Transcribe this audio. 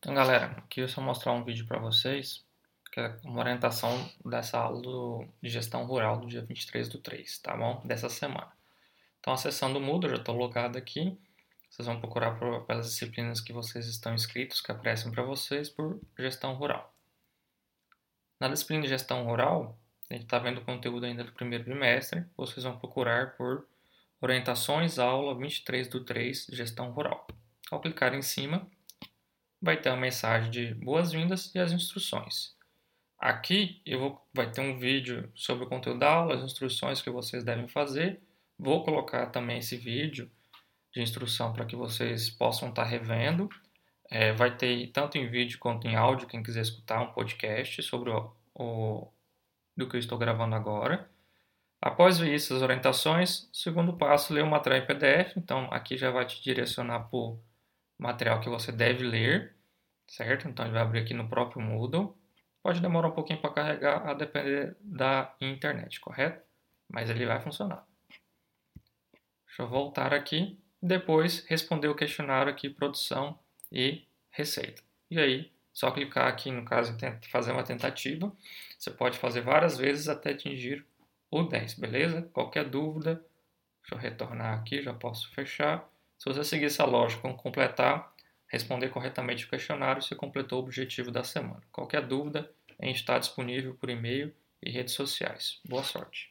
Então, galera, aqui eu só mostrar um vídeo para vocês, que é uma orientação dessa aula do, de gestão rural do dia 23 do 3, tá bom? Dessa semana. Então, acessando o Moodle, já estou logado aqui. Vocês vão procurar por, pelas disciplinas que vocês estão inscritos, que aparecem para vocês, por gestão rural. Na disciplina de gestão rural, a gente está vendo o conteúdo ainda do primeiro trimestre, vocês vão procurar por orientações, aula 23 do 3, gestão rural. Ao clicar em cima, vai ter uma mensagem de boas-vindas e as instruções. Aqui eu vou, vai ter um vídeo sobre o conteúdo da aula, as instruções que vocês devem fazer. Vou colocar também esse vídeo de instrução para que vocês possam estar tá revendo. É, vai ter tanto em vídeo quanto em áudio, quem quiser escutar um podcast sobre o, o do que eu estou gravando agora. Após ver isso, as orientações, segundo passo, ler o material em PDF. Então, aqui já vai te direcionar o material que você deve ler, certo? Então ele vai abrir aqui no próprio Moodle. Pode demorar um pouquinho para carregar, a depender da internet, correto? Mas ele vai funcionar. Deixa eu voltar aqui. Depois responder o questionário aqui, produção e receita. E aí, só clicar aqui, no caso, fazer uma tentativa. Você pode fazer várias vezes até atingir o 10, beleza? Qualquer dúvida, deixa eu retornar aqui, já posso fechar. Se você seguir essa lógica, completar, responder corretamente o questionário, você completou o objetivo da semana. Qualquer dúvida, a gente está disponível por e-mail e redes sociais. Boa sorte!